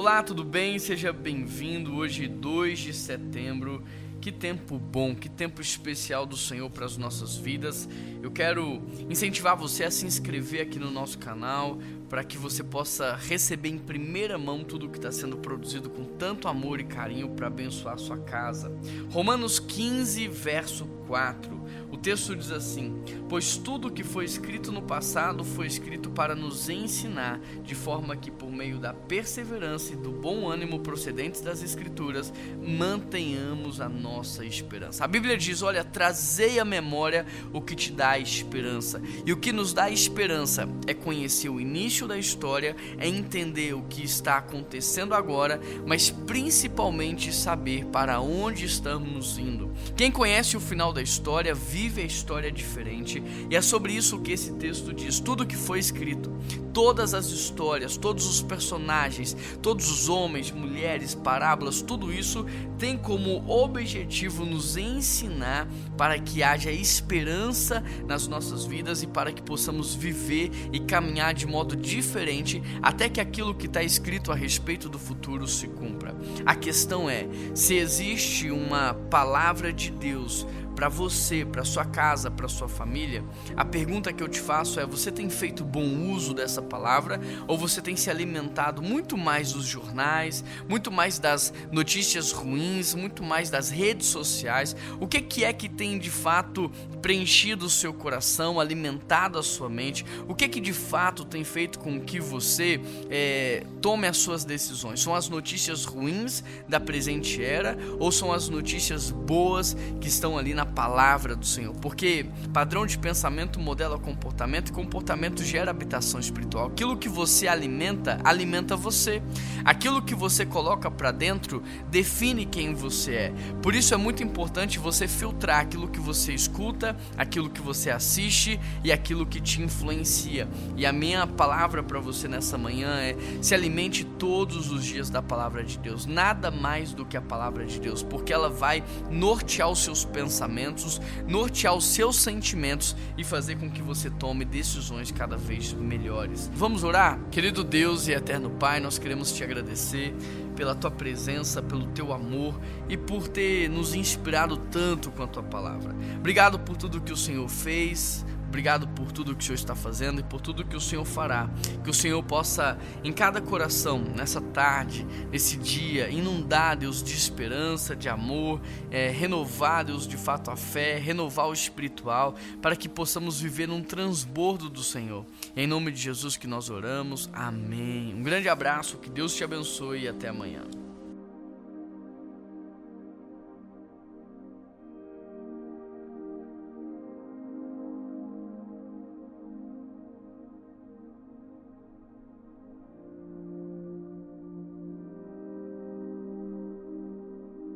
Olá, tudo bem? Seja bem-vindo. Hoje, 2 de setembro. Que tempo bom, que tempo especial do Senhor para as nossas vidas. Eu quero incentivar você a se inscrever aqui no nosso canal para que você possa receber em primeira mão tudo que está sendo produzido com tanto amor e carinho para abençoar sua casa. Romanos 15, verso 4. O texto diz assim: Pois tudo que foi escrito no passado foi escrito para nos ensinar, de forma que, por meio da perseverança e do bom ânimo procedentes das Escrituras, mantenhamos a nossa esperança. A Bíblia diz: Olha, trazei à memória o que te dá esperança. E o que nos dá esperança é conhecer o início da história, é entender o que está acontecendo agora, mas principalmente saber para onde estamos indo. Quem conhece o final da da história vive a história diferente. E é sobre isso que esse texto diz. Tudo que foi escrito, todas as histórias, todos os personagens, todos os homens, mulheres, parábolas, tudo isso tem como objetivo nos ensinar para que haja esperança nas nossas vidas e para que possamos viver e caminhar de modo diferente até que aquilo que está escrito a respeito do futuro se cumpra. A questão é se existe uma palavra de Deus para você, para sua casa, para sua família, a pergunta que eu te faço é: você tem feito bom uso dessa palavra ou você tem se alimentado muito mais dos jornais, muito mais das notícias ruins, muito mais das redes sociais? O que, que é que tem de fato preenchido o seu coração, alimentado a sua mente? O que que de fato tem feito com que você é, tome as suas decisões? São as notícias ruins da presente era ou são as notícias boas que estão ali na palavra do Senhor, porque padrão de pensamento modela comportamento e comportamento gera habitação espiritual. Aquilo que você alimenta, alimenta você. Aquilo que você coloca para dentro define quem você é. Por isso é muito importante você filtrar aquilo que você escuta, aquilo que você assiste e aquilo que te influencia. E a minha palavra para você nessa manhã é: se alimente todos os dias da palavra de Deus, nada mais do que a palavra de Deus, porque ela vai nortear os seus pensamentos, nortear os seus sentimentos e fazer com que você tome decisões cada vez melhores. Vamos orar? Querido Deus e eterno Pai, nós queremos te agradecer pela tua presença, pelo teu amor e por ter nos inspirado tanto com a tua palavra. Obrigado por tudo que o Senhor fez, Obrigado por tudo que o Senhor está fazendo e por tudo que o Senhor fará. Que o Senhor possa, em cada coração, nessa tarde, nesse dia, inundar, Deus, de esperança, de amor, é, renovar, Deus, de fato a fé, renovar o espiritual, para que possamos viver num transbordo do Senhor. Em nome de Jesus que nós oramos. Amém. Um grande abraço, que Deus te abençoe e até amanhã.